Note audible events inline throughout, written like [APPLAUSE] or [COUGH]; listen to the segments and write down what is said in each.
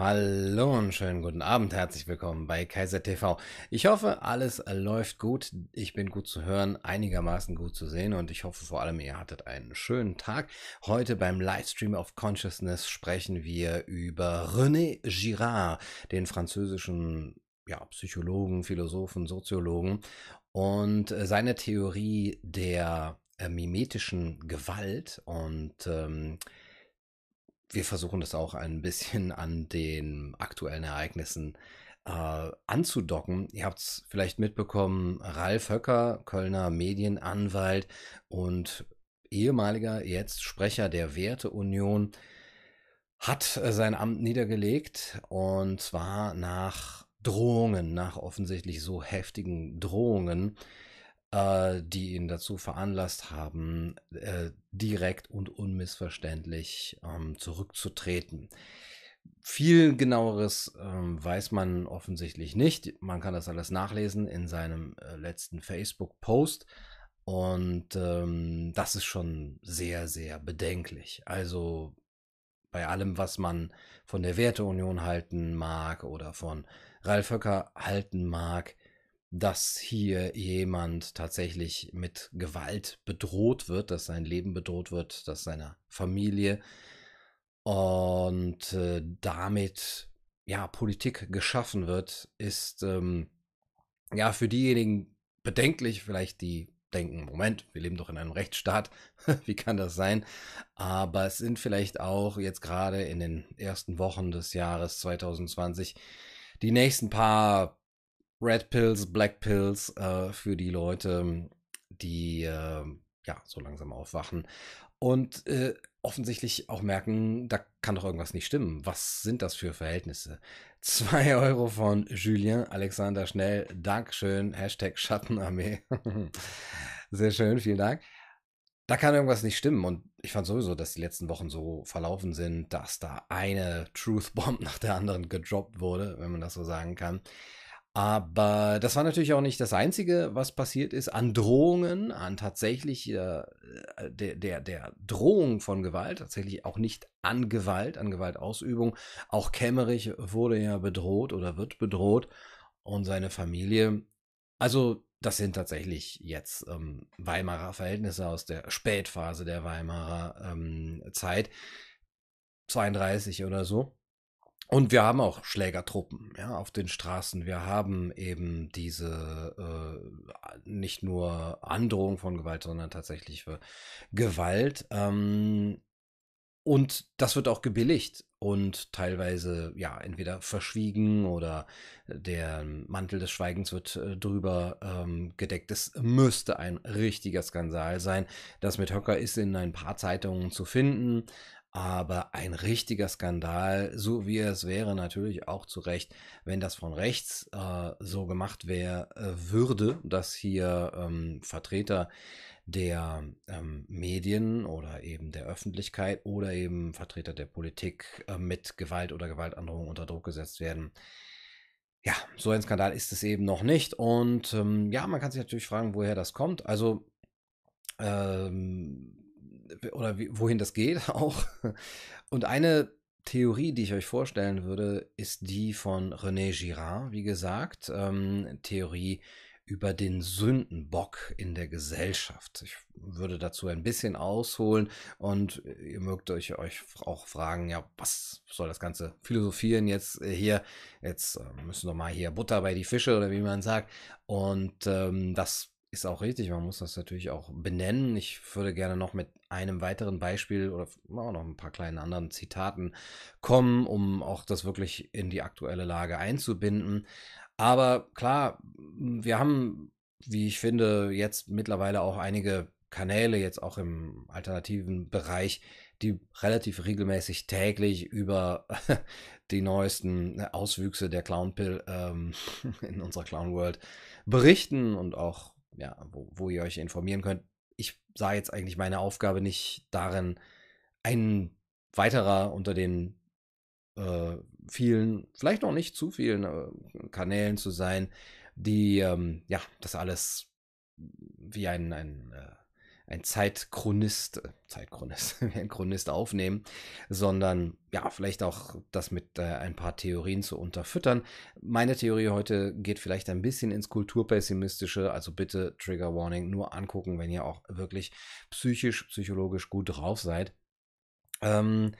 Hallo und schönen guten Abend, herzlich willkommen bei Kaiser TV. Ich hoffe, alles läuft gut. Ich bin gut zu hören, einigermaßen gut zu sehen und ich hoffe vor allem, ihr hattet einen schönen Tag. Heute beim Livestream of Consciousness sprechen wir über René Girard, den französischen ja, Psychologen, Philosophen, Soziologen und seine Theorie der äh, mimetischen Gewalt und ähm, wir versuchen das auch ein bisschen [LAUGHS] an den aktuellen Ereignissen äh, anzudocken. Ihr habt es vielleicht mitbekommen, Ralf Höcker, Kölner Medienanwalt und ehemaliger, jetzt Sprecher der Werteunion, hat äh, sein Amt niedergelegt und zwar nach Drohungen, nach offensichtlich so heftigen Drohungen, äh, die ihn dazu veranlasst haben, äh, direkt und unmissverständlich ähm, zurückzutreten. Viel genaueres ähm, weiß man offensichtlich nicht. Man kann das alles nachlesen in seinem äh, letzten Facebook-Post. Und ähm, das ist schon sehr, sehr bedenklich. Also bei allem, was man von der Werteunion halten mag oder von Ralf Höcker halten mag, dass hier jemand tatsächlich mit Gewalt bedroht wird, dass sein Leben bedroht wird, dass seine Familie und äh, damit ja Politik geschaffen wird, ist ähm, ja für diejenigen bedenklich, vielleicht die denken, Moment, wir leben doch in einem Rechtsstaat, [LAUGHS] wie kann das sein? Aber es sind vielleicht auch jetzt gerade in den ersten Wochen des Jahres 2020 die nächsten paar Red Pills, Black Pills äh, für die Leute, die äh, ja so langsam aufwachen und äh, offensichtlich auch merken, da kann doch irgendwas nicht stimmen. Was sind das für Verhältnisse? [LAUGHS] Zwei Euro von Julien Alexander Schnell. Dankeschön. Hashtag Schattenarmee. [LAUGHS] Sehr schön, vielen Dank. Da kann irgendwas nicht stimmen. Und ich fand sowieso, dass die letzten Wochen so verlaufen sind, dass da eine Truth Bomb [LAUGHS] nach der anderen gedroppt wurde, wenn man das so sagen kann. Aber das war natürlich auch nicht das Einzige, was passiert ist an Drohungen, an tatsächlich äh, der, der, der Drohung von Gewalt, tatsächlich auch nicht an Gewalt, an Gewaltausübung. Auch Kemmerich wurde ja bedroht oder wird bedroht und seine Familie. Also das sind tatsächlich jetzt ähm, Weimarer Verhältnisse aus der Spätphase der Weimarer ähm, Zeit, 32 oder so. Und wir haben auch Schlägertruppen ja, auf den Straßen. Wir haben eben diese äh, nicht nur Androhung von Gewalt, sondern tatsächlich für Gewalt. Ähm, und das wird auch gebilligt und teilweise ja entweder verschwiegen oder der Mantel des Schweigens wird äh, drüber ähm, gedeckt. Es müsste ein richtiger Skandal sein. Das mit Höcker ist in ein paar Zeitungen zu finden. Aber ein richtiger Skandal, so wie es wäre, natürlich auch zu Recht, wenn das von rechts äh, so gemacht wäre, äh, würde, dass hier ähm, Vertreter der ähm, Medien oder eben der Öffentlichkeit oder eben Vertreter der Politik äh, mit Gewalt oder Gewaltandrohung unter Druck gesetzt werden. Ja, so ein Skandal ist es eben noch nicht. Und ähm, ja, man kann sich natürlich fragen, woher das kommt. Also, ähm, oder wie, wohin das geht [LAUGHS] auch. Und eine Theorie, die ich euch vorstellen würde, ist die von René Girard, wie gesagt, ähm, Theorie über den Sündenbock in der Gesellschaft. Ich würde dazu ein bisschen ausholen und ihr mögt euch, euch auch fragen, ja, was soll das ganze Philosophieren jetzt äh, hier? Jetzt äh, müssen wir mal hier Butter bei die Fische oder wie man sagt. Und ähm, das ist auch richtig, man muss das natürlich auch benennen. Ich würde gerne noch mit einem weiteren Beispiel oder auch noch ein paar kleinen anderen Zitaten kommen, um auch das wirklich in die aktuelle Lage einzubinden. Aber klar, wir haben, wie ich finde, jetzt mittlerweile auch einige Kanäle, jetzt auch im alternativen Bereich, die relativ regelmäßig täglich über [LAUGHS] die neuesten Auswüchse der Clownpill ähm, [LAUGHS] in unserer Clown World berichten und auch ja, wo, wo ihr euch informieren könnt. Ich sah jetzt eigentlich meine Aufgabe nicht darin, ein weiterer unter den äh, vielen, vielleicht noch nicht zu vielen äh, Kanälen zu sein, die ähm, ja das alles wie ein, ein äh, ein Zeitchronist, Zeitchronist, [LAUGHS] ein Chronist aufnehmen, sondern ja, vielleicht auch das mit äh, ein paar Theorien zu unterfüttern. Meine Theorie heute geht vielleicht ein bisschen ins Kulturpessimistische, also bitte Trigger Warning nur angucken, wenn ihr auch wirklich psychisch, psychologisch gut drauf seid. Ähm,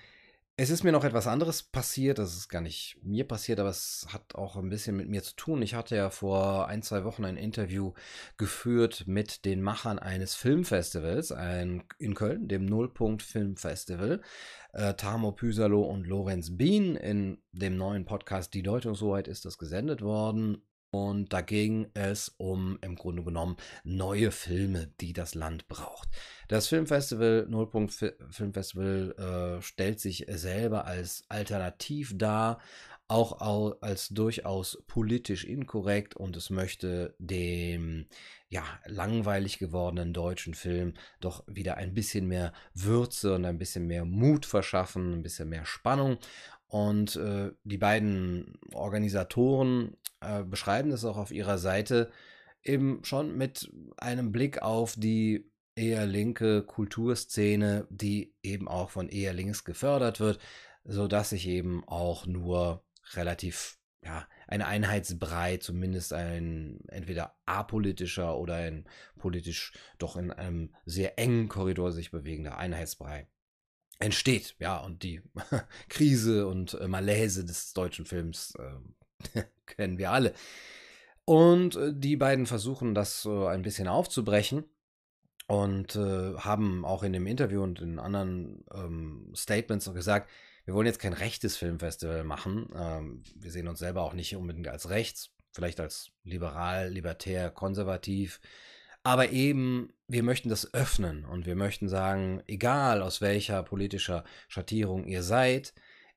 es ist mir noch etwas anderes passiert. Das ist gar nicht mir passiert, aber es hat auch ein bisschen mit mir zu tun. Ich hatte ja vor ein, zwei Wochen ein Interview geführt mit den Machern eines Filmfestivals ein, in Köln, dem Nullpunkt Filmfestival. Äh, Tamo Püsalo und Lorenz Bien in dem neuen Podcast Die Deutungshoheit ist das gesendet worden. Und da ging es um im Grunde genommen neue Filme, die das Land braucht. Das Filmfestival, Nullpunkt Filmfestival, äh, stellt sich selber als alternativ dar, auch als durchaus politisch inkorrekt und es möchte dem ja langweilig gewordenen deutschen Film doch wieder ein bisschen mehr Würze und ein bisschen mehr Mut verschaffen, ein bisschen mehr Spannung. Und äh, die beiden Organisatoren äh, beschreiben das auch auf ihrer Seite eben schon mit einem Blick auf die eher linke Kulturszene, die eben auch von eher links gefördert wird, so dass sich eben auch nur relativ ja, ein Einheitsbrei, zumindest ein entweder apolitischer oder ein politisch doch in einem sehr engen Korridor sich bewegender Einheitsbrei entsteht. Ja, und die [LAUGHS] Krise und äh, Malaise des deutschen Films äh, [LAUGHS] kennen wir alle. Und äh, die beiden versuchen das so ein bisschen aufzubrechen und äh, haben auch in dem Interview und in anderen ähm, Statements gesagt, wir wollen jetzt kein rechtes Filmfestival machen. Ähm, wir sehen uns selber auch nicht unbedingt als rechts, vielleicht als liberal, libertär, konservativ. Aber eben, wir möchten das öffnen und wir möchten sagen, egal aus welcher politischer Schattierung ihr seid,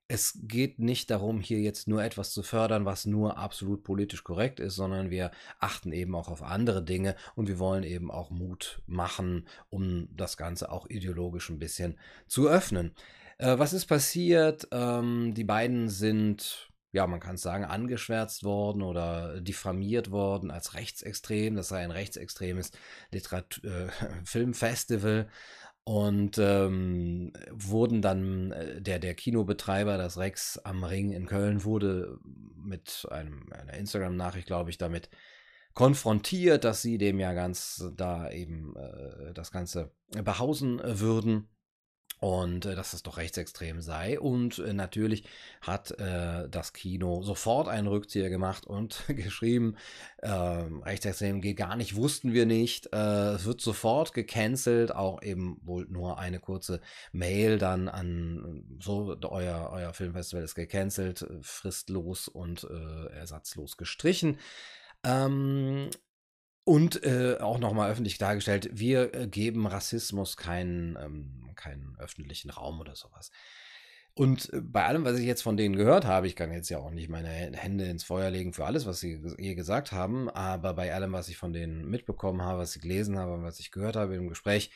es geht nicht darum, hier jetzt nur etwas zu fördern, was nur absolut politisch korrekt ist, sondern wir achten eben auch auf andere Dinge und wir wollen eben auch Mut machen, um das Ganze auch ideologisch ein bisschen zu öffnen. Äh, was ist passiert? Ähm, die beiden sind ja, man kann es sagen, angeschwärzt worden oder diffamiert worden als rechtsextrem. Das sei ein rechtsextremes Literat äh, [LAUGHS] Filmfestival und ähm, wurden dann äh, der der Kinobetreiber das Rex am Ring in Köln wurde mit einem einer Instagram Nachricht glaube ich damit konfrontiert, dass sie dem ja ganz da eben äh, das ganze behausen würden und äh, dass es doch rechtsextrem sei. Und äh, natürlich hat äh, das Kino sofort einen Rückzieher gemacht und [LAUGHS] geschrieben, ähm, rechtsextrem geht gar nicht, wussten wir nicht. Äh, es wird sofort gecancelt, auch eben wohl nur eine kurze Mail dann an so, euer, euer Filmfestival ist gecancelt, fristlos und äh, ersatzlos gestrichen. Ähm, und äh, auch nochmal öffentlich dargestellt, wir äh, geben Rassismus keinen, ähm, keinen öffentlichen Raum oder sowas. Und äh, bei allem, was ich jetzt von denen gehört habe, ich kann jetzt ja auch nicht meine Hände ins Feuer legen für alles, was sie je gesagt haben, aber bei allem, was ich von denen mitbekommen habe, was ich gelesen habe und was ich gehört habe im Gespräch,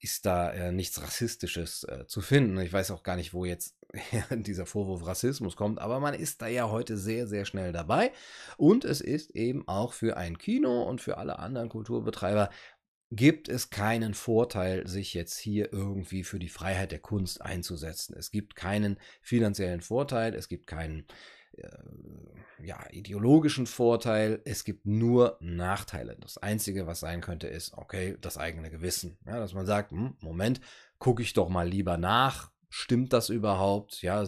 ist da äh, nichts Rassistisches äh, zu finden. Ich weiß auch gar nicht, wo jetzt [LAUGHS] dieser Vorwurf Rassismus kommt, aber man ist da ja heute sehr, sehr schnell dabei. Und es ist eben auch für ein Kino und für alle anderen Kulturbetreiber gibt es keinen Vorteil, sich jetzt hier irgendwie für die Freiheit der Kunst einzusetzen. Es gibt keinen finanziellen Vorteil, es gibt keinen ja, ideologischen Vorteil. Es gibt nur Nachteile. Das Einzige, was sein könnte, ist, okay, das eigene Gewissen. Ja, dass man sagt, hm, Moment, gucke ich doch mal lieber nach. Stimmt das überhaupt? Ja,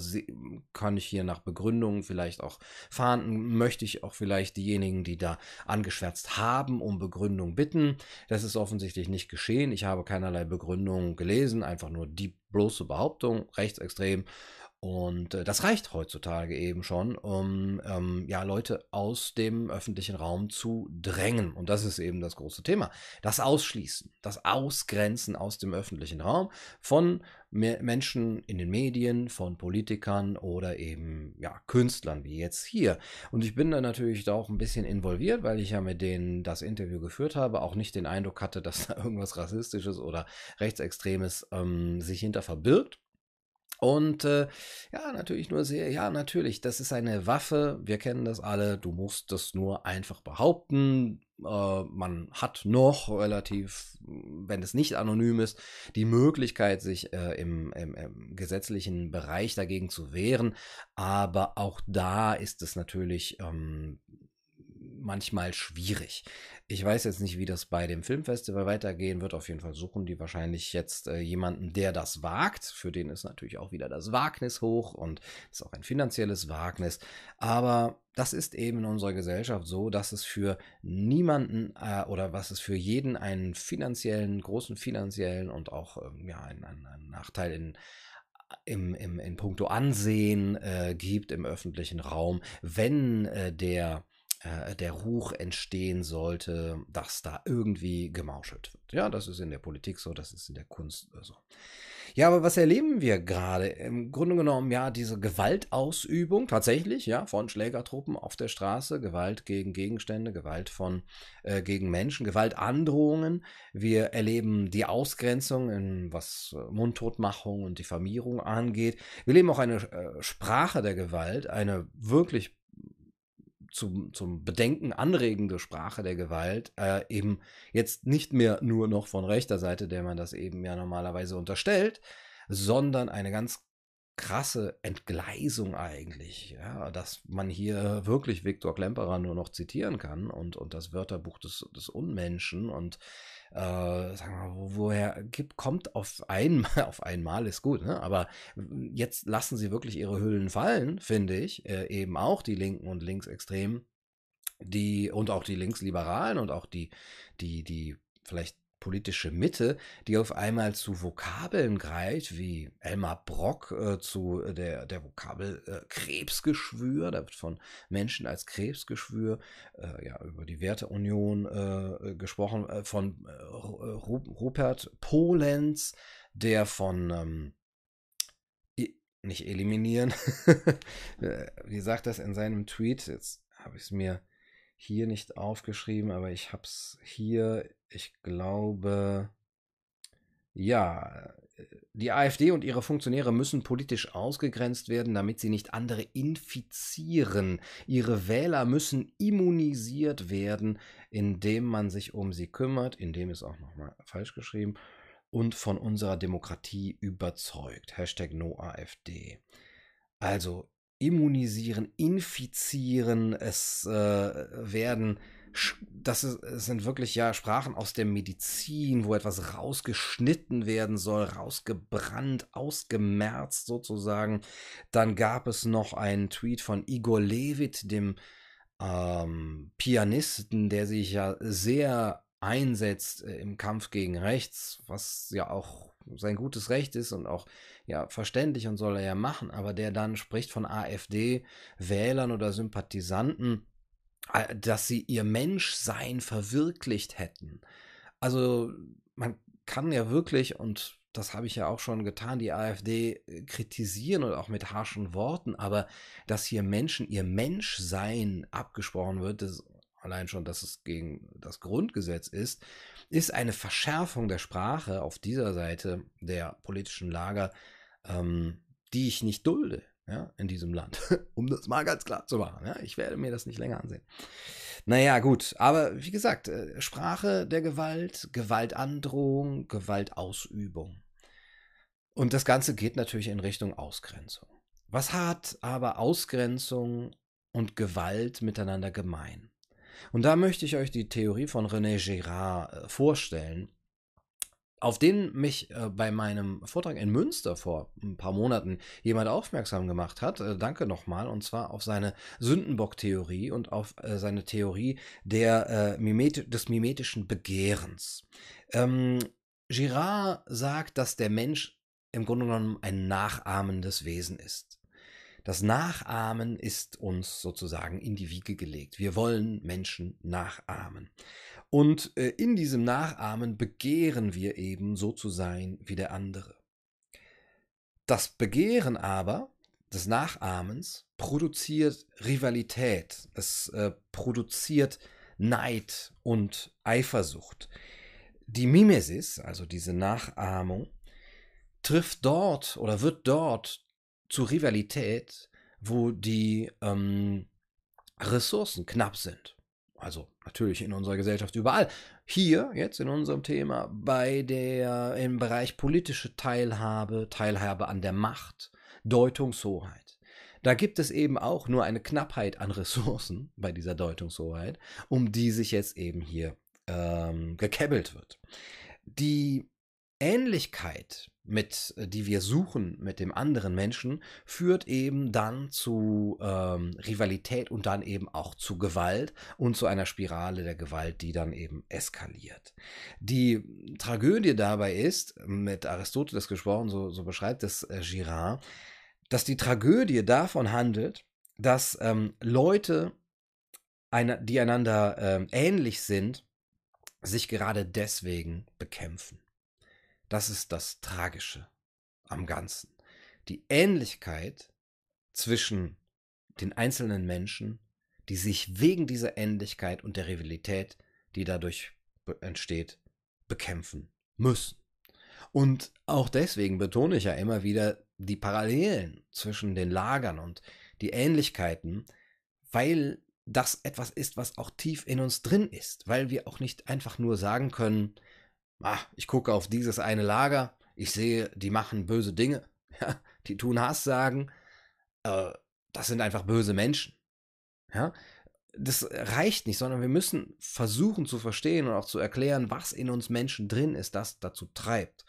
kann ich hier nach Begründungen vielleicht auch fahren? Möchte ich auch vielleicht diejenigen, die da angeschwärzt haben, um Begründung bitten? Das ist offensichtlich nicht geschehen. Ich habe keinerlei Begründung gelesen, einfach nur die bloße Behauptung, rechtsextrem. Und äh, das reicht heutzutage eben schon, um ähm, ja, Leute aus dem öffentlichen Raum zu drängen. Und das ist eben das große Thema. Das Ausschließen, das Ausgrenzen aus dem öffentlichen Raum von Menschen in den Medien, von Politikern oder eben ja, Künstlern, wie jetzt hier. Und ich bin da natürlich da auch ein bisschen involviert, weil ich ja mit denen das Interview geführt habe, auch nicht den Eindruck hatte, [LAUGHS] dass da irgendwas Rassistisches oder Rechtsextremes ähm, sich hinter verbirgt. Und äh, ja, natürlich nur sehr, ja, natürlich, das ist eine Waffe, wir kennen das alle, du musst das nur einfach behaupten. Äh, man hat noch relativ, wenn es nicht anonym ist, die Möglichkeit, sich äh, im, im, im, gesetzlichen Bereich dagegen zu wehren. Aber auch da ist es natürlich ähm, manchmal schwierig. Ich weiß jetzt nicht, wie das bei dem Filmfestival weitergehen wird. Auf jeden Fall suchen die wahrscheinlich jetzt äh, jemanden, der das wagt. Für den ist natürlich auch wieder das Wagnis hoch und ist auch ein finanzielles Wagnis. Aber das ist eben in unserer Gesellschaft so, dass es für niemanden äh, oder was es für jeden einen finanziellen, großen finanziellen und auch ähm, ja, einen, einen Nachteil in im, im, in puncto Ansehen äh, gibt im öffentlichen Raum, wenn äh, der äh, der Ruch entstehen sollte, dass da irgendwie gemauschelt wird. Ja, das ist in der Politik so, das ist in der Kunst so. Ja, aber was erleben wir gerade? Im Grunde genommen, ja, diese Gewaltausübung tatsächlich, ja, von Schlägertruppen auf der Straße, Gewalt gegen Gegenstände, Gewalt von äh, gegen Menschen, Gewaltandrohungen. Wir erleben die Ausgrenzung, in, was äh, Mundtotmachung und Diffamierung angeht. Wir erleben auch eine äh, Sprache der Gewalt, eine wirklich zum, zum Bedenken anregende Sprache der Gewalt äh, eben jetzt nicht mehr nur noch von rechter Seite, der man das eben ja normalerweise unterstellt, sondern eine ganz krasse Entgleisung eigentlich, ja, dass man hier wirklich Viktor Klemperer nur noch zitieren kann und, und das Wörterbuch des, des Unmenschen und äh, sagen wir woher gibt, kommt auf einmal, [LAUGHS] auf einmal ist gut, ne? aber jetzt lassen sie wirklich ihre Hüllen fallen, finde ich, äh, eben auch die Linken und Linksextremen, die und auch die Linksliberalen und auch die, die, die vielleicht politische Mitte, die auf einmal zu Vokabeln greift, wie Elmar Brock äh, zu der, der Vokabel äh, Krebsgeschwür, da wird von Menschen als Krebsgeschwür, äh, ja, über die Werteunion äh, gesprochen, äh, von äh, Rupert Polenz, der von ähm, nicht eliminieren, [LAUGHS] wie sagt das in seinem Tweet, jetzt habe ich es mir hier nicht aufgeschrieben, aber ich habe es hier, ich glaube, ja, die AfD und ihre Funktionäre müssen politisch ausgegrenzt werden, damit sie nicht andere infizieren. Ihre Wähler müssen immunisiert werden, indem man sich um sie kümmert, indem es auch nochmal falsch geschrieben, und von unserer Demokratie überzeugt. Hashtag NoAfD. Also immunisieren, infizieren, es äh, werden, das ist, sind wirklich ja Sprachen aus der Medizin, wo etwas rausgeschnitten werden soll, rausgebrannt, ausgemerzt sozusagen. Dann gab es noch einen Tweet von Igor Levit, dem ähm, Pianisten, der sich ja sehr einsetzt äh, im Kampf gegen rechts, was ja auch sein gutes Recht ist und auch ja verständlich und soll er ja machen, aber der dann spricht von AfD-Wählern oder Sympathisanten, äh, dass sie ihr Menschsein verwirklicht hätten. Also man kann ja wirklich, und das habe ich ja auch schon getan, die AfD äh, kritisieren und auch mit harschen Worten, aber dass hier Menschen ihr Menschsein abgesprochen wird, das allein schon, dass es gegen das Grundgesetz ist, ist eine Verschärfung der Sprache auf dieser Seite der politischen Lager, ähm, die ich nicht dulde ja, in diesem Land, [LAUGHS] um das mal ganz klar zu machen. Ja. Ich werde mir das nicht länger ansehen. Naja, gut, aber wie gesagt, äh, Sprache der Gewalt, Gewaltandrohung, Gewaltausübung. Und das Ganze geht natürlich in Richtung Ausgrenzung. Was hat aber Ausgrenzung und Gewalt miteinander gemein? Und da möchte ich euch die Theorie von René Girard äh, vorstellen, auf den mich äh, bei meinem Vortrag in Münster vor ein paar Monaten jemand aufmerksam gemacht hat. Äh, danke nochmal. Und zwar auf seine Sündenbock-Theorie und auf seine Theorie der, des mimetischen Begehrens. Ähm, Girard sagt, dass der Mensch im Grunde genommen ein nachahmendes Wesen ist. Das Nachahmen ist uns sozusagen in die Wiege gelegt. Wir wollen Menschen nachahmen. Und äh, in diesem Nachahmen begehren wir eben so zu sein wie der andere. Das Begehren aber des Nachahmens produziert Rivalität, es äh, produziert Neid und Eifersucht. Die Mimesis, also diese Nachahmung, trifft dort oder wird dort zu Rivalität, wo die ähm, Ressourcen knapp sind. Also natürlich in unserer Gesellschaft überall. Hier jetzt in unserem Thema bei der im Bereich politische Teilhabe, Teilhabe an der Macht, Deutungshoheit. Da gibt es eben auch nur eine Knappheit an Ressourcen [LAUGHS] bei dieser Deutungshoheit, um die sich jetzt eben hier ähm, gekebbelt wird. Die Ähnlichkeit mit, äh, die wir suchen mit dem anderen Menschen, führt eben dann zu ähm, Rivalität und dann eben auch zu Gewalt und zu einer Spirale der Gewalt, die dann eben eskaliert. Die Tragödie dabei ist, mit Aristoteles gesprochen, so, so beschreibt es äh, Girard, dass die Tragödie davon handelt, dass ähm, Leute, eine, die einander ähm, ähnlich sind, sich gerade deswegen bekämpfen. Das ist das Tragische am Ganzen. Die Ähnlichkeit zwischen den einzelnen Menschen, die sich wegen dieser Ähnlichkeit und der Rivalität, die dadurch entsteht, bekämpfen müssen. Und auch deswegen betone ich ja immer wieder die Parallelen zwischen den Lagern und die Ähnlichkeiten, weil das etwas ist, was auch tief in uns drin ist, weil wir auch nicht einfach nur sagen können, ah, ich gucke auf dieses eine Lager, ich sehe, die machen böse Dinge, [LAUGHS] ja, die tun Hass sagen, äh, das sind einfach böse Menschen. Ja, das reicht nicht, sondern wir müssen versuchen zu verstehen und auch zu erklären, was in uns Menschen drin ist, das dazu treibt,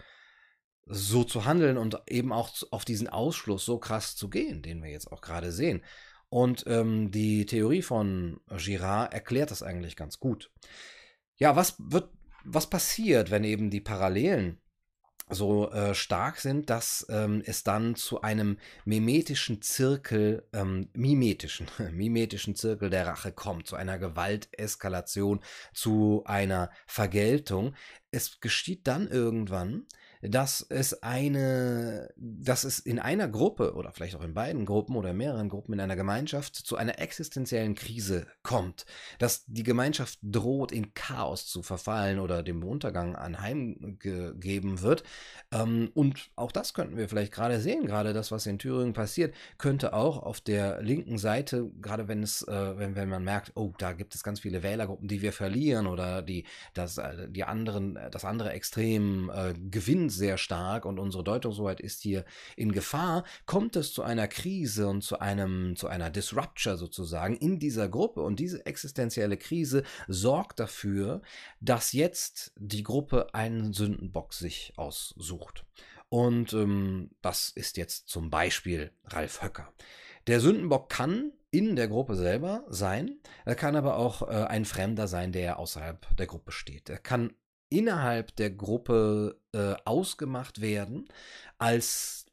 so zu handeln und eben auch auf diesen Ausschluss so krass zu gehen, den wir jetzt auch gerade sehen. Und ähm, die Theorie von Girard erklärt das eigentlich ganz gut. Ja, was wird was passiert, wenn eben die Parallelen so äh, stark sind, dass ähm, es dann zu einem mimetischen Zirkel, ähm, mimetischen, [LAUGHS] mimetischen Zirkel der Rache kommt, zu einer Gewalteskalation, zu einer Vergeltung. Es geschieht dann irgendwann, dass es eine, dass es in einer Gruppe oder vielleicht auch in beiden Gruppen oder mehreren Gruppen in einer Gemeinschaft zu einer existenziellen Krise kommt, dass die Gemeinschaft droht, in Chaos zu verfallen oder dem Untergang anheimgegeben wird. Ähm, und auch das könnten wir vielleicht gerade sehen, gerade das, was in Thüringen passiert, könnte auch auf der linken Seite, gerade wenn es, äh, wenn, wenn man merkt, oh, da gibt es ganz viele Wählergruppen, die wir verlieren oder die, das, äh, die anderen, das andere Extrem äh, gewinnen sehr stark und unsere Deutungshoheit ist hier in Gefahr, kommt es zu einer Krise und zu einem, zu einer Disrupture sozusagen in dieser Gruppe. Und diese existenzielle Krise sorgt dafür, dass jetzt die Gruppe einen Sündenbock sich aussucht. Und ähm, das ist jetzt zum Beispiel Ralf Höcker. Der Sündenbock kann in der Gruppe selber sein, er kann aber auch äh, ein Fremder sein, der außerhalb der Gruppe steht. Er kann innerhalb der Gruppe äh, ausgemacht werden als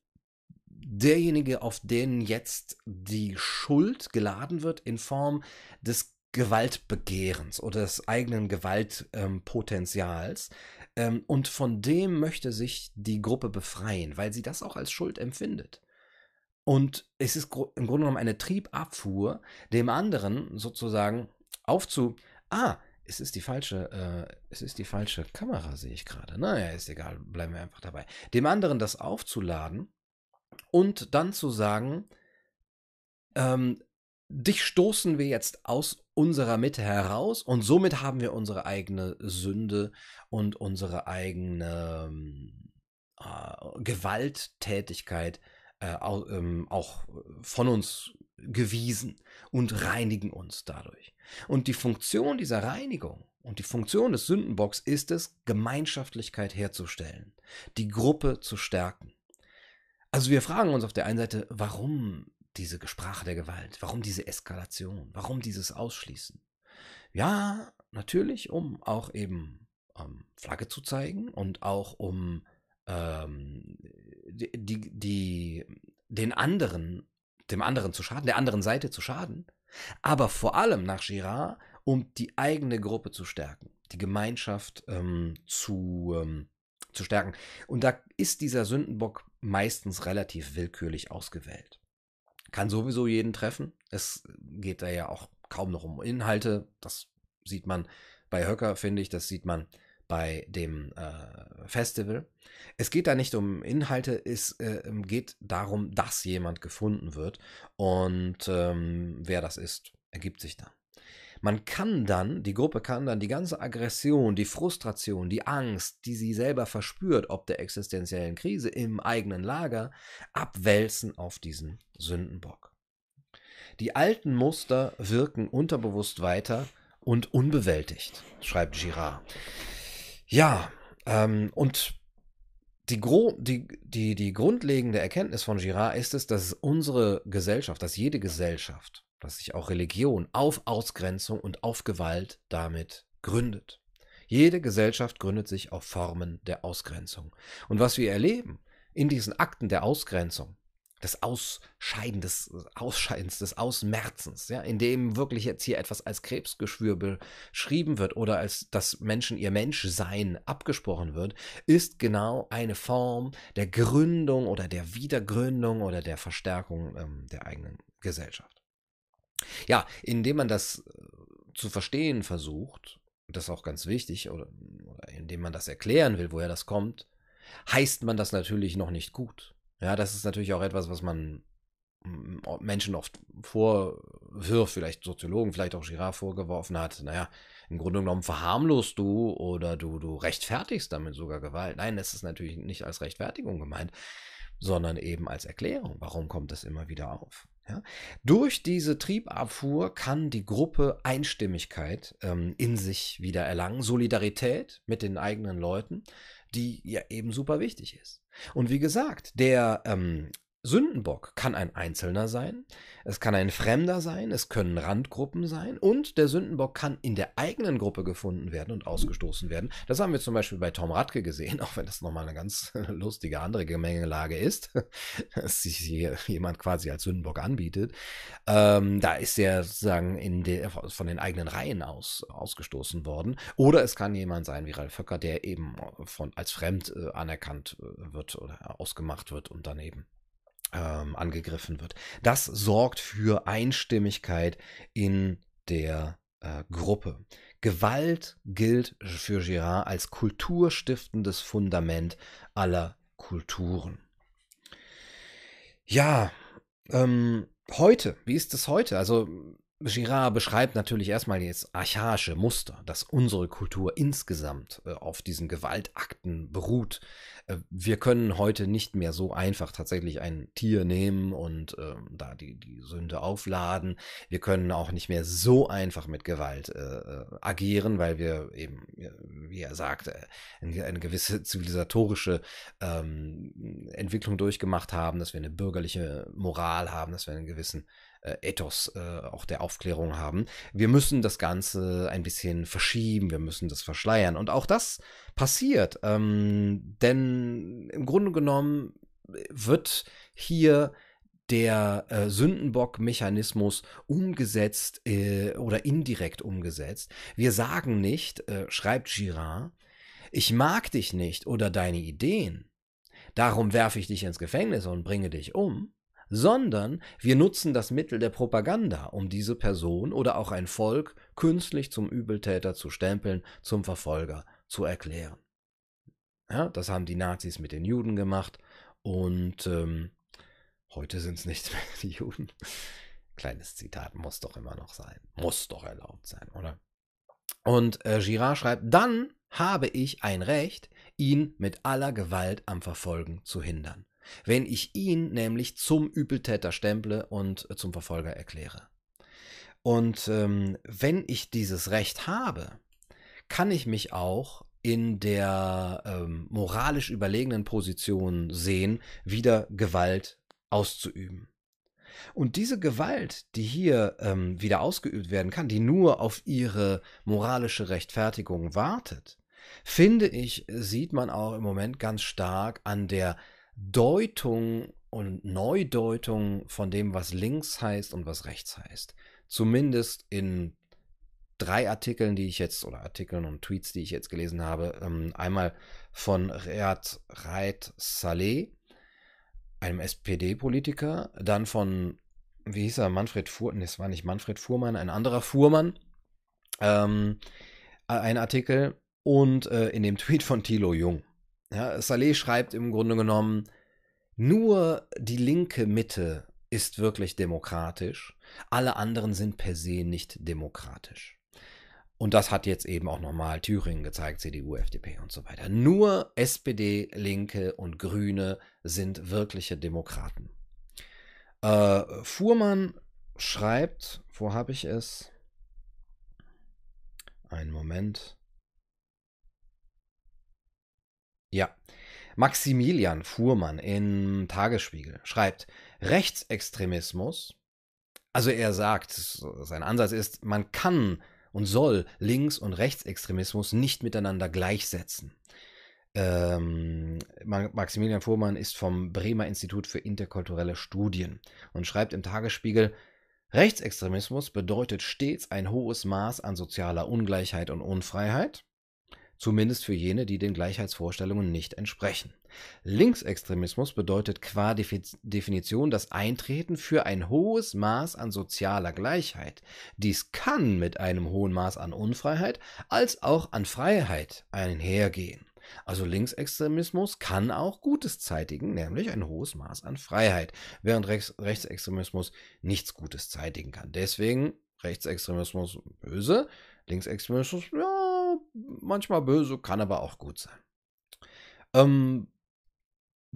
derjenige, auf den jetzt die Schuld geladen wird in Form des Gewaltbegehrens oder des eigenen Gewaltpotenzials. Ähm, ähm, und von dem möchte sich die Gruppe befreien, weil sie das auch als Schuld empfindet. Und es ist im Grunde genommen eine Triebabfuhr, dem anderen sozusagen aufzu, ah, es ist die falsche, äh, es ist die falsche Kamera, sehe ich gerade. Naja, ist egal, bleiben wir einfach dabei. Dem anderen das aufzuladen und dann zu sagen, ähm, dich stoßen wir jetzt aus unserer Mitte heraus und somit haben wir unsere eigene Sünde und unsere eigene äh, Gewalttätigkeit äh, ähm, auch von uns gewiesen und reinigen uns dadurch. Und die Funktion dieser Reinigung und die Funktion des Sündenbocks ist es, Gemeinschaftlichkeit herzustellen, die Gruppe zu stärken. Also wir fragen uns auf der einen Seite, warum diese Sprache der Gewalt, warum diese Eskalation, warum dieses Ausschließen? Ja, natürlich, um auch eben ähm, Flagge zu zeigen und auch um ähm, die, die, die, den anderen dem anderen zu schaden, der anderen Seite zu schaden, aber vor allem nach Girard, um die eigene Gruppe zu stärken, die Gemeinschaft ähm, zu, ähm, zu stärken. Und da ist dieser Sündenbock meistens relativ willkürlich ausgewählt. Kann sowieso jeden treffen. Es geht da ja auch kaum noch um Inhalte. Das sieht man bei Höcker, finde ich, das sieht man bei dem äh, Festival. Es geht da nicht um Inhalte, es äh, geht darum, dass jemand gefunden wird. Und ähm, wer das ist, ergibt sich dann. Man kann dann, die Gruppe kann dann die ganze Aggression, die Frustration, die Angst, die sie selber verspürt, ob der existenziellen Krise im eigenen Lager, abwälzen auf diesen Sündenbock. Die alten Muster wirken unterbewusst weiter und unbewältigt, schreibt Girard. Ja, ähm, und die, die, die, die grundlegende Erkenntnis von Girard ist es, dass unsere Gesellschaft, dass jede Gesellschaft, dass sich auch Religion auf Ausgrenzung und auf Gewalt damit gründet. Jede Gesellschaft gründet sich auf Formen der Ausgrenzung. Und was wir erleben in diesen Akten der Ausgrenzung, des Ausscheiden, des Ausscheidens, des Ausmerzens, ja, in dem wirklich jetzt hier etwas als Krebsgeschwür beschrieben wird oder als das Menschen ihr Menschsein abgesprochen wird, ist genau eine Form der Gründung oder der Wiedergründung oder der Verstärkung ähm, der eigenen Gesellschaft. Ja, indem man das äh, zu verstehen versucht, das ist auch ganz wichtig, oder, oder indem man das erklären will, woher das kommt, heißt man das natürlich noch nicht gut. Ja, das ist natürlich auch etwas, was man mm, Menschen oft vorwirft, vielleicht Soziologen, vielleicht auch Girard vorgeworfen hat. Naja, im Grunde genommen verharmlost du oder du, du rechtfertigst damit sogar Gewalt. Nein, das ist natürlich nicht als Rechtfertigung gemeint, sondern eben als Erklärung. Warum kommt das immer wieder auf? Ja? Durch diese Triebabfuhr kann die Gruppe Einstimmigkeit ähm, in sich wieder erlangen, Solidarität mit den eigenen Leuten, die ja eben super wichtig ist. Und wie gesagt, der ähm, Sündenbock kann ein Einzelner sein, es kann ein Fremder sein, es können Randgruppen sein und der Sündenbock kann in der eigenen Gruppe gefunden werden und ausgestoßen werden. Das haben wir zum Beispiel bei Tom Radke gesehen, [LAUGHS] auch wenn das nochmal eine ganz [LAUGHS] lustige andere Gemengelage ist, [LAUGHS] dass sich hier jemand quasi als Sündenbock anbietet. Ähm, da ist er sozusagen der, von den eigenen Reihen aus ausgestoßen worden. Oder es kann jemand sein wie Ralf Höcker, der eben von, als fremd äh, anerkannt äh, wird oder ausgemacht wird und dann eben ähm, angegriffen wird. Das sorgt für Einstimmigkeit in der äh, Gruppe. Gewalt gilt für Girard als kulturstiftendes Fundament aller Kulturen. Ja, ähm, heute, wie ist es heute? Also Girard beschreibt natürlich erstmal jetzt archaische Muster, dass unsere Kultur insgesamt äh, auf diesen Gewaltakten beruht. Äh, wir können heute nicht mehr so einfach tatsächlich ein Tier nehmen und äh, da die, die Sünde aufladen. Wir können auch nicht mehr so einfach mit Gewalt äh, äh agieren, weil wir eben, wie er sagt, eine, eine gewisse zivilisatorische ähm, Entwicklung durchgemacht haben, dass wir eine bürgerliche Moral haben, dass wir einen gewissen äh, Ethos äh, auch der Aufklärung haben. Wir müssen das Ganze ein bisschen verschieben, wir müssen das verschleiern. Und auch das passiert. Ähm, denn im Grunde genommen wird hier der äh, Sündenbock-Mechanismus umgesetzt äh, oder indirekt umgesetzt. Wir sagen nicht, äh, schreibt Girard, ich mag dich nicht oder deine Ideen, darum werfe ich dich ins Gefängnis und bringe dich um, sondern wir nutzen das Mittel der Propaganda, um diese Person oder auch ein Volk künstlich zum Übeltäter zu stempeln, zum Verfolger zu erklären. Ja, das haben die Nazis mit den Juden gemacht und ähm, heute sind es nicht mehr die Juden. Kleines Zitat muss doch immer noch sein. Muss doch erlaubt sein, oder? Und äh, Girard schreibt, dann habe ich ein Recht, ihn mit aller Gewalt am Verfolgen zu hindern wenn ich ihn nämlich zum Übeltäter stemple und zum Verfolger erkläre. Und ähm, wenn ich dieses Recht habe, kann ich mich auch in der ähm, moralisch überlegenen Position sehen, wieder Gewalt auszuüben. Und diese Gewalt, die hier ähm, wieder ausgeübt werden kann, die nur auf ihre moralische Rechtfertigung wartet, finde ich, sieht man auch im Moment ganz stark an der Deutung und Neudeutung von dem, was links heißt und was rechts heißt. Zumindest in drei Artikeln, die ich jetzt, oder Artikeln und Tweets, die ich jetzt gelesen habe. Ähm, einmal von Riyad Raid Saleh, einem SPD-Politiker, dann von, wie hieß er, Manfred Fuhrmann, es war nicht Manfred Fuhrmann, ein anderer Fuhrmann, ähm, ein Artikel Und äh, in dem Tweet von Thilo Jung. Ja, Saleh schreibt im Grunde genommen, nur die linke Mitte ist wirklich demokratisch, alle anderen sind per se nicht demokratisch. Und das hat jetzt eben auch nochmal Thüringen gezeigt, CDU, FDP und so weiter. Nur SPD, Linke und Grüne sind wirkliche Demokraten. Äh, Fuhrmann schreibt, wo habe ich es? Einen Moment. Ja. Maximilian Fuhrmann im Tagesspiegel schreibt, Rechtsextremismus, also er sagt, sein Ansatz ist, man kann und soll Links- und Rechtsextremismus nicht miteinander gleichsetzen. Ähm, Maximilian Fuhrmann ist vom Bremer Institut für interkulturelle Studien und schreibt im Tagesspiegel, Rechtsextremismus bedeutet stets ein hohes Maß an sozialer Ungleichheit und Unfreiheit, zumindest für jene, die den Gleichheitsvorstellungen nicht entsprechen. Linksextremismus bedeutet qua Definition das Eintreten für ein hohes Maß an sozialer Gleichheit. Dies kann mit einem hohen Maß an Unfreiheit als auch an Freiheit einhergehen. Also Linksextremismus kann auch Gutes zeitigen, nämlich ein hohes Maß an Freiheit, während Rechts Rechtsextremismus nichts Gutes zeitigen kann. Deswegen Rechtsextremismus böse, Linksextremismus ja manchmal böse, kann aber auch gut sein. Ähm,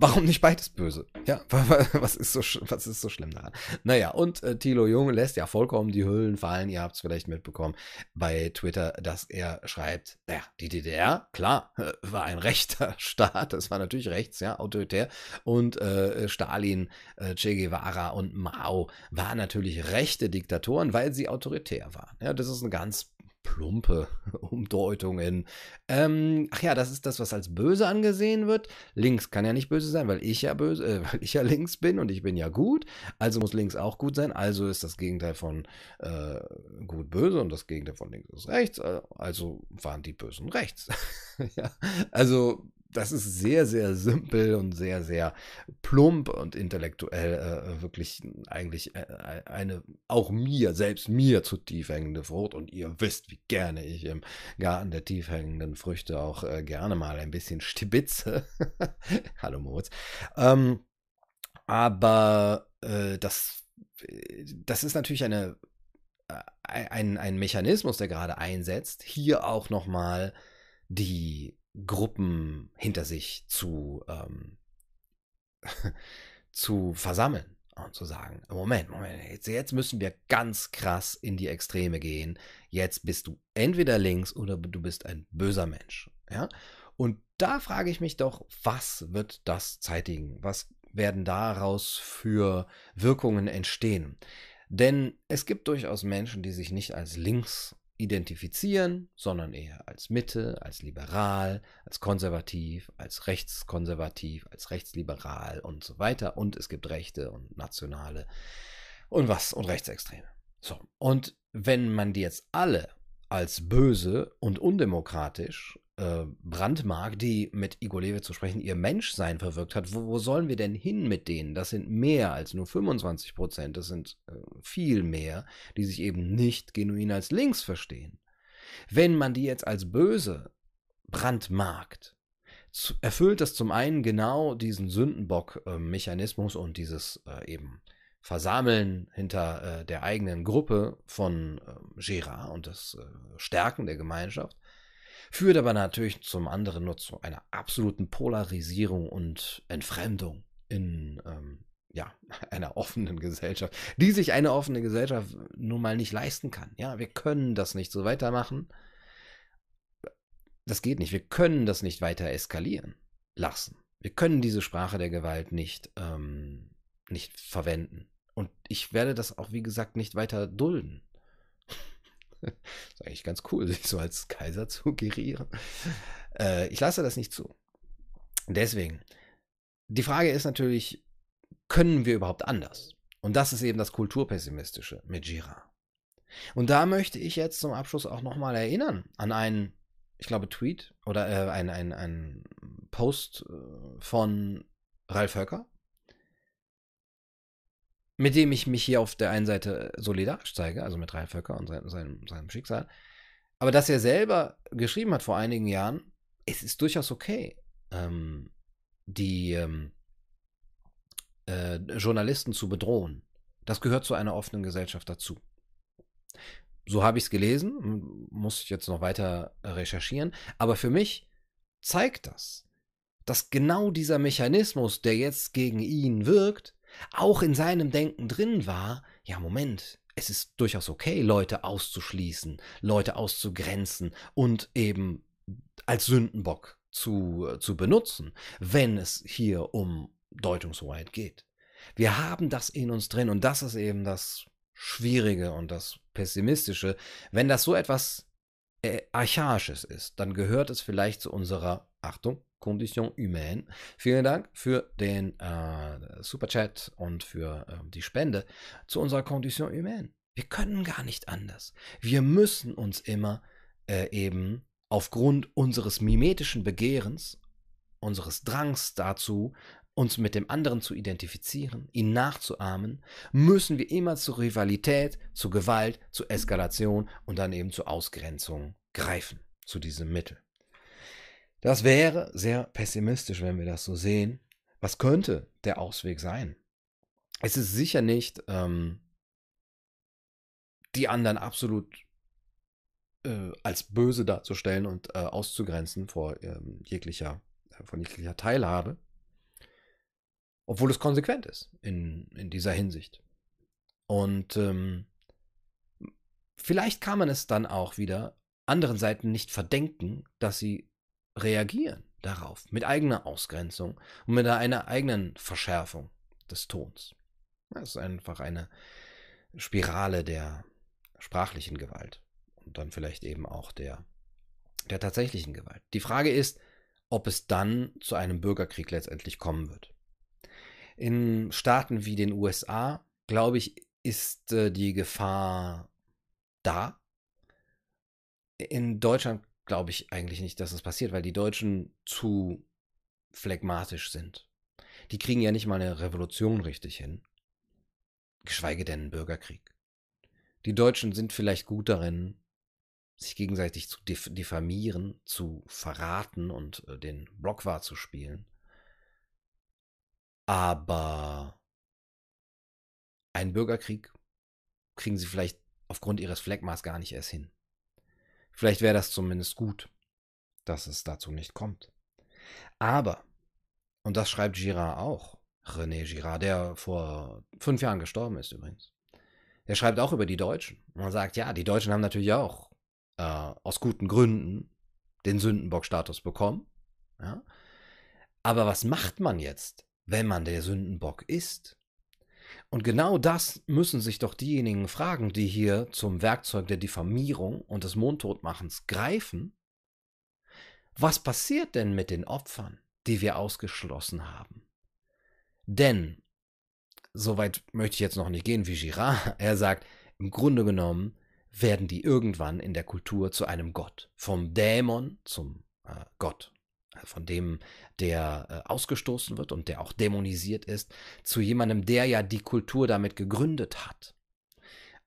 Warum nicht beides böse? Ja, [LAUGHS] was ist so, was ist so schlimm daran? Naja, und äh, Thilo Jung lässt ja vollkommen die Hüllen fallen. Ihr habt es vielleicht mitbekommen bei Twitter, dass er schreibt, naja, die DDR, klar, [LAUGHS] war ein rechter [LAUGHS] Staat. Das war natürlich rechts, ja, autoritär. Und äh, Stalin, äh, Che Guevara und Mao waren natürlich rechte Diktatoren, weil sie autoritär waren. Ja, das ist ein ganz plumpe [LAUGHS] Umdeutungen. Ähm, ach ja, das ist das, was als böse angesehen wird. Links kann ja nicht böse sein, weil ich ja böse, äh, [LAUGHS] weil ich ja links bin und ich bin ja gut. Also muss links auch gut sein. Also ist das Gegenteil von äh, gut böse und das Gegenteil von links ist rechts. Äh, also waren die Bösen rechts. [LAUGHS] ja, also das ist sehr, sehr simpel und sehr, sehr plump und intellektuell äh, wirklich eigentlich äh, eine, auch mir, selbst mir zu tief hängende Frucht. Und ihr wisst, wie gerne ich im Garten der tief hängenden Früchte auch äh, gerne mal ein bisschen stibitze. [LAUGHS] Hallo Moritz. Ähm, aber äh, das, das ist natürlich eine, äh, ein, ein Mechanismus, der gerade einsetzt, hier auch nochmal die Gruppen hinter sich zu, ähm, [LAUGHS] zu versammeln und zu sagen, Moment, Moment, jetzt, jetzt müssen wir ganz krass in die Extreme gehen. Jetzt bist du entweder links oder du bist ein böser Mensch. Ja? Und da frage ich mich doch, was wird das zeitigen? Was werden daraus für Wirkungen entstehen? Denn es gibt durchaus Menschen, die sich nicht als links identifizieren, sondern eher als Mitte, als liberal, als konservativ, als rechtskonservativ, als rechtsliberal und so weiter. Und es gibt Rechte und Nationale und was und Rechtsextreme. So. Und wenn man die jetzt alle als böse und undemokratisch äh, Brandmark, die mit Igor Lewe zu sprechen, ihr Menschsein verwirkt hat, wo, wo, sollen wir denn hin mit denen? Das sind mehr als nur 25 Prozent, das sind äh, viel mehr, die sich eben nicht genuin als links verstehen. Wenn man die jetzt als böse brandmarkt, erfüllt das zum einen genau diesen Sündenbock-Mechanismus und dieses äh, eben Versammeln hinter äh, der eigenen Gruppe von äh, Gérard und das äh, Stärken der Gemeinschaft führt aber natürlich zum anderen nur zu einer absoluten Polarisierung und Entfremdung in ähm, ja, [LAUGHS] einer offenen Gesellschaft, die sich eine offene Gesellschaft nun mal nicht leisten kann. Ja, wir können das nicht so weitermachen. Das geht nicht. Wir können das nicht weiter eskalieren lassen. Wir können diese Sprache der Gewalt nicht, ähm, nicht verwenden. Und ich werde das auch, wie gesagt, nicht weiter dulden. [LAUGHS] ist eigentlich ganz cool, [LAUGHS] sich so als Kaiser zu gerieren. Äh, ich lasse das nicht zu. Deswegen, die Frage ist natürlich, können wir überhaupt anders? Und das ist eben das Kulturpessimistische mit Girard. Und da möchte ich jetzt zum Abschluss auch nochmal erinnern an einen, ich glaube, Tweet oder äh, ein, ein, ein Post äh, von Ralf Höcker, mit dem ich mich hier auf der einen Seite solidarisch zeige, also mit Ralf Höcker und sein, seinem, seinem Schicksal. Aber dass er selber geschrieben hat vor einigen Jahren, es ist durchaus okay, ähm, die ähm, äh, Journalisten zu bedrohen. Das gehört zu einer offenen Gesellschaft dazu. So habe ich es gelesen, muss ich jetzt noch weiter recherchieren. Aber für mich zeigt das, dass genau dieser Mechanismus, der jetzt gegen ihn wirkt, auch in seinem Denken drin war, ja Moment, es ist durchaus okay, Leute auszuschließen, Leute auszugrenzen und eben als Sündenbock zu, zu benutzen, wenn es hier um Deutungshoheit geht. Wir haben das in uns drin und das ist eben das Schwierige und das Pessimistische. Wenn das so etwas äh, Archaisches ist, dann gehört es vielleicht zu unserer, Achtung, Condition humaine. Vielen Dank für den äh, Superchat und für äh, die Spende zu unserer Condition humaine. Wir können gar nicht anders. Wir müssen uns immer äh, eben aufgrund unseres mimetischen Begehrens, unseres Drangs dazu, uns mit dem anderen zu identifizieren, ihn nachzuahmen, müssen wir immer zur Rivalität, zu Gewalt, zu Eskalation und dann eben zur Ausgrenzung greifen, zu diesem Mittel. Das wäre sehr pessimistisch, wenn wir das so sehen. Was könnte der Ausweg sein? Es ist sicher nicht, ähm, die anderen absolut äh, als böse darzustellen und äh, auszugrenzen vor ähm, jeglicher, äh, von jeglicher Teilhabe. Obwohl es konsequent ist in, in dieser Hinsicht. Und ähm, vielleicht kann man es dann auch wieder anderen Seiten nicht verdenken, dass sie reagieren darauf mit eigener Ausgrenzung und mit einer eigenen Verschärfung des Tons. Das ist einfach eine Spirale der sprachlichen Gewalt und dann vielleicht eben auch der, der tatsächlichen Gewalt. Die Frage ist, ob es dann zu einem Bürgerkrieg letztendlich kommen wird. In Staaten wie den USA, glaube ich, ist äh, die Gefahr da. In Deutschland glaube ich eigentlich nicht, dass es das passiert, weil die Deutschen zu phlegmatisch sind. Die kriegen ja nicht mal eine Revolution richtig hin. Geschweige denn einen Bürgerkrieg. Die Deutschen sind vielleicht gut darin, sich gegenseitig zu diffamieren, zu verraten und äh, den Blockwart zu spielen. Aber einen Bürgerkrieg kriegen sie vielleicht aufgrund ihres Phlegmas gar nicht erst hin. Vielleicht wäre das zumindest gut, dass es dazu nicht kommt. Aber, und das schreibt Girard auch, René Girard, der vor fünf Jahren gestorben ist übrigens, der schreibt auch über die Deutschen. Und er sagt, ja, die Deutschen haben natürlich auch äh, aus guten Gründen den Sündenbock-Status bekommen. Ja? Aber was macht man jetzt, wenn man der Sündenbock ist. Und genau das müssen sich doch diejenigen fragen, die hier zum Werkzeug der Diffamierung und des Mondtotmachens greifen. Was passiert denn mit den Opfern, die wir ausgeschlossen haben? Denn, soweit möchte ich jetzt noch nicht gehen wie Girard, [LAUGHS] er sagt, im Grunde genommen werden die irgendwann in der Kultur zu einem Gott. Vom Dämon zum äh, Gott von dem, der äh, ausgestoßen wird und der auch dämonisiert ist, zu jemandem, der ja die Kultur damit gegründet hat.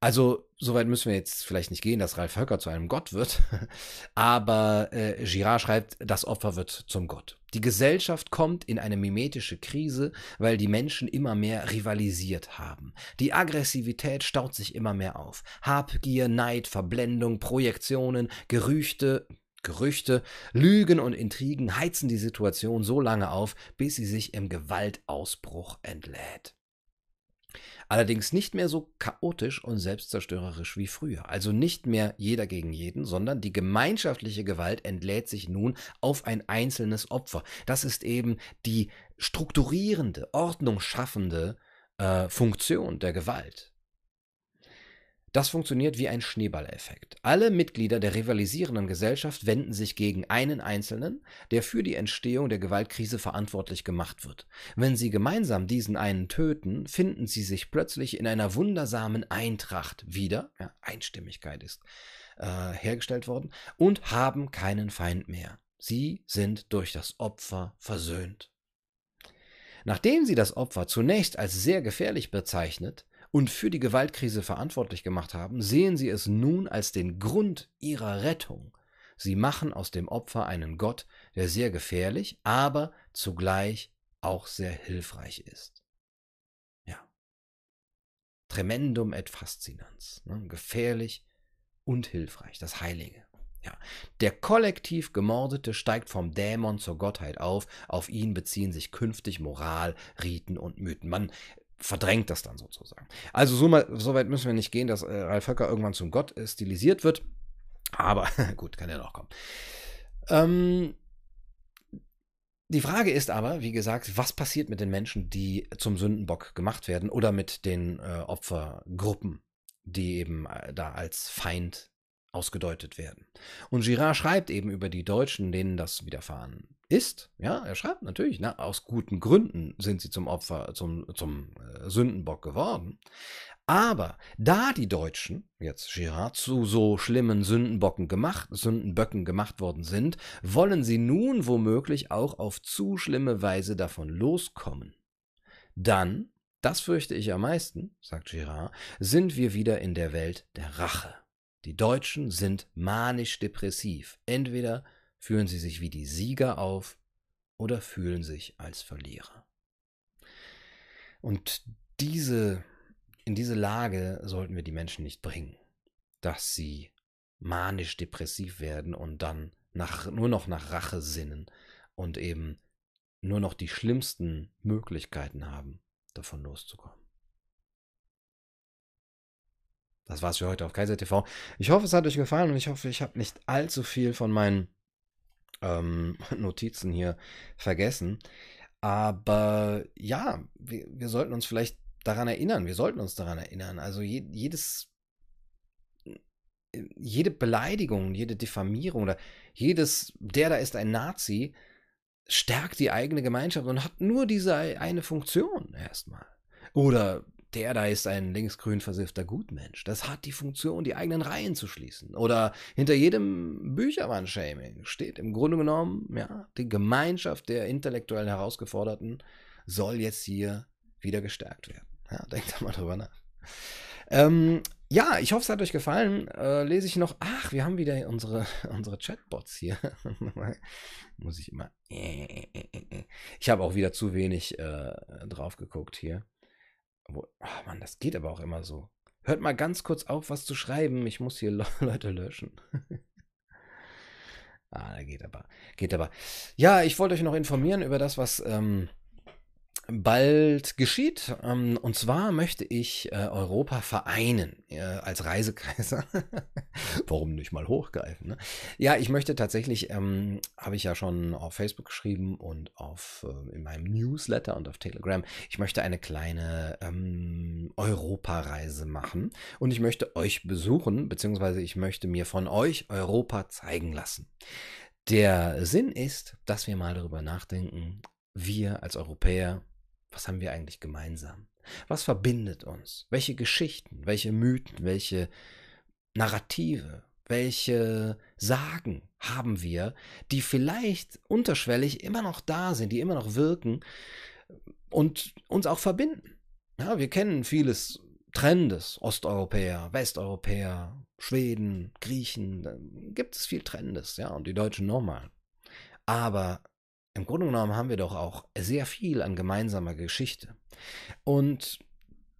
Also, soweit müssen wir jetzt vielleicht nicht gehen, dass Ralf Höcker zu einem Gott wird, [LAUGHS] aber äh, Girard schreibt, das Opfer wird zum Gott. Die Gesellschaft kommt in eine mimetische Krise, weil die Menschen immer mehr rivalisiert haben. Die Aggressivität staut sich immer mehr auf. Habgier, Neid, Verblendung, Projektionen, Gerüchte, Gerüchte, Lügen und Intrigen heizen die Situation so lange auf, bis sie sich im Gewaltausbruch entlädt. Allerdings nicht mehr so chaotisch und selbstzerstörerisch wie früher. Also nicht mehr jeder gegen jeden, sondern die gemeinschaftliche Gewalt entlädt sich nun auf ein einzelnes Opfer. Das ist eben die strukturierende, ordnungsschaffende äh, Funktion der Gewalt. Das funktioniert wie ein Schneeballeffekt. Alle Mitglieder der rivalisierenden Gesellschaft wenden sich gegen einen Einzelnen, der für die Entstehung der Gewaltkrise verantwortlich gemacht wird. Wenn sie gemeinsam diesen einen töten, finden sie sich plötzlich in einer wundersamen Eintracht wieder, ja, Einstimmigkeit ist äh, hergestellt worden, und haben keinen Feind mehr. Sie sind durch das Opfer versöhnt. Nachdem sie das Opfer zunächst als sehr gefährlich bezeichnet, und für die Gewaltkrise verantwortlich gemacht haben, sehen sie es nun als den Grund ihrer Rettung. Sie machen aus dem Opfer einen Gott, der sehr gefährlich, aber zugleich auch sehr hilfreich ist. Ja. Tremendum et fascinans. Ne? Gefährlich und hilfreich, das Heilige. Ja. Der kollektiv Gemordete steigt vom Dämon zur Gottheit auf. Auf ihn beziehen sich künftig Moral, Riten und Mythen. Man verdrängt das dann sozusagen. Also so, mal, so weit müssen wir nicht gehen, dass äh, Ralf Höcker irgendwann zum Gott äh, stilisiert wird. Aber [LAUGHS] gut, kann ja noch kommen. Ähm, die Frage ist aber, wie gesagt, was passiert mit den Menschen, die zum Sündenbock gemacht werden oder mit den äh, Opfergruppen, die eben äh, da als Feind ausgedeutet werden. Und Girard schreibt eben über die Deutschen, denen das widerfahren ist. Ja, er schreibt natürlich, na, aus guten Gründen sind sie zum Opfer, zum, zum äh, Sündenbock geworden. Aber da die Deutschen, jetzt Girard, zu so schlimmen Sündenbocken gemacht, Sündenböcken gemacht worden sind, wollen sie nun womöglich auch auf zu schlimme Weise davon loskommen. Dann, das fürchte ich am meisten, sagt Girard, sind wir wieder in der Welt der Rache. Die Deutschen sind manisch-depressiv. Entweder fühlen sie sich wie die Sieger auf oder fühlen sich als Verlierer. Und diese, in diese Lage sollten wir die Menschen nicht bringen, dass sie manisch-depressiv werden und dann nach, nur noch nach Rache sinnen und eben nur noch die schlimmsten Möglichkeiten haben, davon loszukommen. Das war's für heute auf Kaiser TV. Ich hoffe, es hat euch gefallen und ich hoffe, ich habe nicht allzu viel von meinen ähm, [LAUGHS] Notizen hier vergessen. Aber ja, wir, wir, sollten uns vielleicht daran erinnern. Wir sollten uns daran erinnern. Also je, jedes, jede Beleidigung, jede Diffamierung oder jedes, der da ist ein Nazi, stärkt die eigene Gemeinschaft und hat nur diese eine Funktion erstmal. Oder der da ist ein linksgrün versiffter Gutmensch. Das hat die Funktion, die eigenen Reihen zu schließen. Oder hinter jedem Bücherwand-Shaming steht im Grunde genommen, ja, die Gemeinschaft der intellektuellen Herausgeforderten soll jetzt hier wieder gestärkt werden. Ja, denkt da mal drüber nach. Ähm, ja, ich hoffe, es hat euch gefallen. Äh, lese ich noch. Ach, wir haben wieder unsere, [LAUGHS] unsere Chatbots hier. [LAUGHS] Muss ich immer. Ich habe auch wieder zu wenig äh, drauf geguckt hier. Wo, oh Mann, das geht aber auch immer so. Hört mal ganz kurz auf, was zu schreiben. Ich muss hier [LAUGHS] Leute löschen. [LAUGHS] ah, da geht aber. Geht aber. Ja, ich wollte euch noch informieren über das, was ähm, bald geschieht. Ähm, und zwar möchte ich äh, Europa vereinen als Reisekaiser. [LAUGHS] Warum nicht mal hochgreifen? Ne? Ja, ich möchte tatsächlich, ähm, habe ich ja schon auf Facebook geschrieben und auf äh, in meinem Newsletter und auf Telegram. Ich möchte eine kleine ähm, Europareise machen und ich möchte euch besuchen, beziehungsweise ich möchte mir von euch Europa zeigen lassen. Der Sinn ist, dass wir mal darüber nachdenken, wir als Europäer was haben wir eigentlich gemeinsam? Was verbindet uns? Welche Geschichten, welche Mythen, welche Narrative, welche Sagen haben wir, die vielleicht unterschwellig immer noch da sind, die immer noch wirken und uns auch verbinden? Ja, wir kennen vieles Trendes, Osteuropäer, Westeuropäer, Schweden, Griechen, da gibt es viel Trendes, ja, und die Deutschen nochmal. Aber im Grunde genommen haben wir doch auch sehr viel an gemeinsamer Geschichte. Und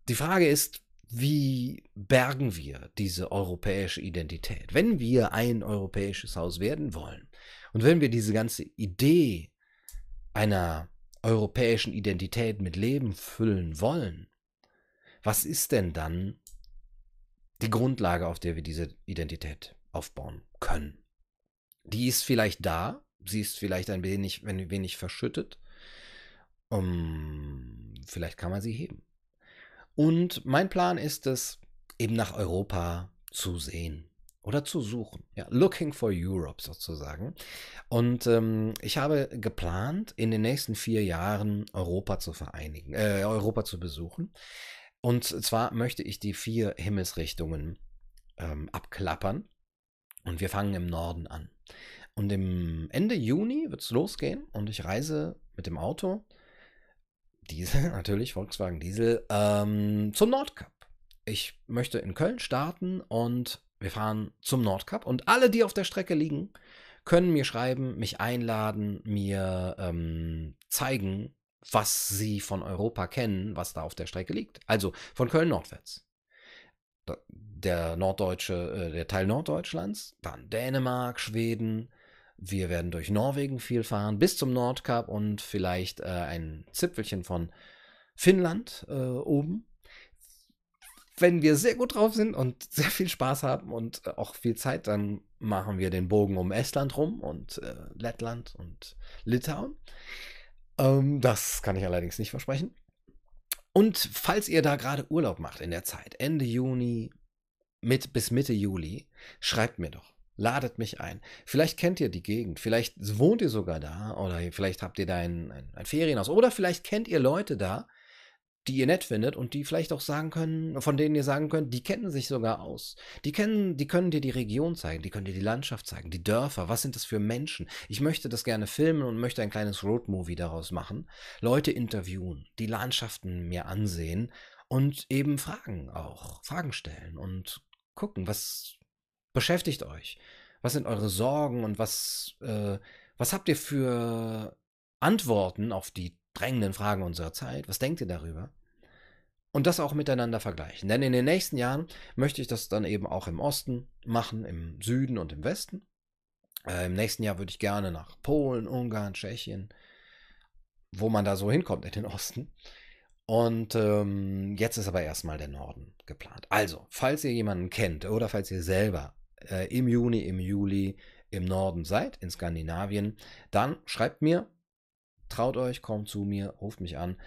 die Frage ist, wie bergen wir diese europäische Identität? Wenn wir ein europäisches Haus werden wollen und wenn wir diese ganze Idee einer europäischen Identität mit Leben füllen wollen, was ist denn dann die Grundlage, auf der wir diese Identität aufbauen können? Die ist vielleicht da, sie ist vielleicht ein wenig, ein wenig verschüttet. Um, vielleicht kann man sie heben. Und mein Plan ist es, eben nach Europa zu sehen oder zu suchen. Ja, looking for Europe sozusagen. Und ähm, ich habe geplant, in den nächsten vier Jahren Europa zu vereinigen, äh, Europa zu besuchen. Und zwar möchte ich die vier Himmelsrichtungen ähm, abklappern. Und wir fangen im Norden an. Und im Ende Juni wird es losgehen und ich reise mit dem Auto, Diesel [LAUGHS] natürlich, Volkswagen Diesel, ähm, zum Nordkap. ich möchte in Köln starten und wir fahren zum Nordkap und alle, die auf der Strecke liegen, können mir schreiben, mich einladen, mir ähm, zeigen, was sie von Europa kennen, was da auf der Strecke liegt. Also von Köln nordwärts. Der norddeutsche, äh, der Teil Norddeutschlands, dann Dänemark, Schweden. Wir werden durch Norwegen viel fahren, bis zum Nordkap und vielleicht äh, ein Zipfelchen von Finnland äh, oben wenn wir sehr gut drauf sind und [LAUGHS] sehr viel Spaß haben und äh, auch viel Zeit, dann machen wir den Bogen um Estland rum und äh, Lettland und Litauen. Ähm, das kann ich allerdings nicht versprechen. Und falls ihr da gerade Urlaub macht in der Zeit, Ende Juni mit, bis Mitte Juli, schreibt mir doch. Ladet mich ein. Vielleicht kennt ihr die Gegend, vielleicht wohnt ihr sogar da oder vielleicht habt ihr da ein, ein, ein Ferienhaus oder vielleicht kennt ihr Leute da, die ihr nett findet und die vielleicht auch sagen können, von denen ihr sagen könnt, die kennen sich sogar aus. Die kennen, die können dir die Region zeigen, die können dir die Landschaft zeigen, die Dörfer, was sind das für Menschen? Ich möchte das gerne filmen und möchte ein kleines Roadmovie daraus machen. Leute interviewen, die Landschaften mir ansehen und eben Fragen auch, Fragen stellen und gucken, was beschäftigt euch? Was sind eure Sorgen und was, äh, was habt ihr für Antworten auf die drängenden Fragen unserer Zeit. Was denkt ihr darüber? Und das auch miteinander vergleichen. Denn in den nächsten Jahren möchte ich das dann eben auch im Osten machen, im Süden und im Westen. Äh, Im nächsten Jahr würde ich gerne nach Polen, Ungarn, Tschechien, wo man da so hinkommt in den Osten. Und ähm, jetzt ist aber erstmal der Norden geplant. Also, falls ihr jemanden kennt oder falls ihr selber äh, im Juni, im Juli im Norden seid, in Skandinavien, dann schreibt mir traut euch, kommt zu mir, ruft mich an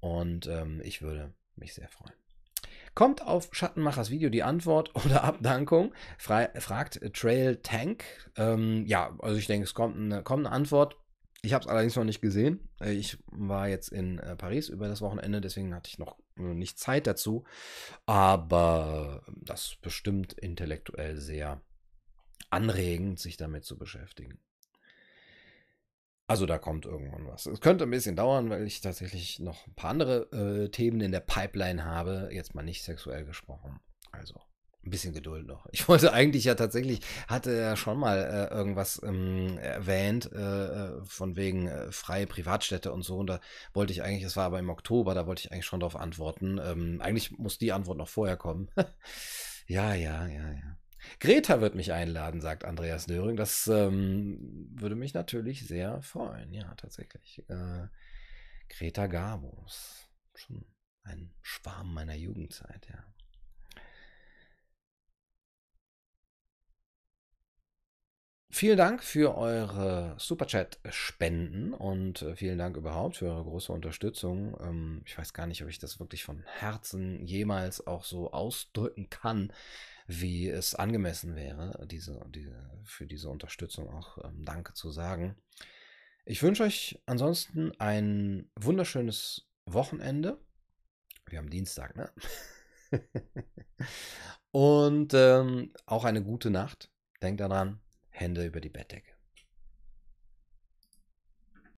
und ähm, ich würde mich sehr freuen. Kommt auf Schattenmachers Video die Antwort [LAUGHS] oder Abdankung? Fra fragt Trail Tank. Ähm, ja, also ich denke, es kommt eine, kommt eine Antwort. Ich habe es allerdings noch nicht gesehen. Äh, ich war jetzt in äh, Paris über das Wochenende, deswegen hatte ich noch nicht Zeit dazu. Aber das ist bestimmt intellektuell sehr anregend, sich damit zu beschäftigen. Also da kommt irgendwann was. Es könnte ein bisschen dauern, weil ich tatsächlich noch ein paar andere äh, Themen in der Pipeline habe. Jetzt mal nicht sexuell gesprochen. Also ein bisschen Geduld noch. Ich [LAUGHS] wollte eigentlich ja tatsächlich, hatte ja schon mal äh, irgendwas ähm, erwähnt, äh, äh von wegen äh, freie Privatstädte und so. Und da wollte ich eigentlich, es war aber im Oktober, da wollte ich eigentlich schon darauf antworten. Ähm, eigentlich muss die Antwort noch vorher kommen. [LAUGHS] ja, ja, ja, ja. Greta wird mich einladen, sagt Andreas Döring. Das ähm, würde mich natürlich sehr freuen. Ja, tatsächlich. Äh, Greta Garbos. Schon ein Schwarm meiner Jugendzeit, ja. Vielen Dank für eure Superchat-Spenden und äh, vielen Dank überhaupt für eure große Unterstützung. Ähm, ich weiß gar nicht, ob ich das wirklich von Herzen jemals auch so ausdrücken kann wie es angemessen wäre, diese, diese, für diese Unterstützung auch ähm, Danke zu sagen. Ich wünsche euch ansonsten ein wunderschönes Wochenende. Wir haben Dienstag, ne? [LAUGHS] Und ähm, auch eine gute Nacht. Denkt daran, Hände über die Bettdecke.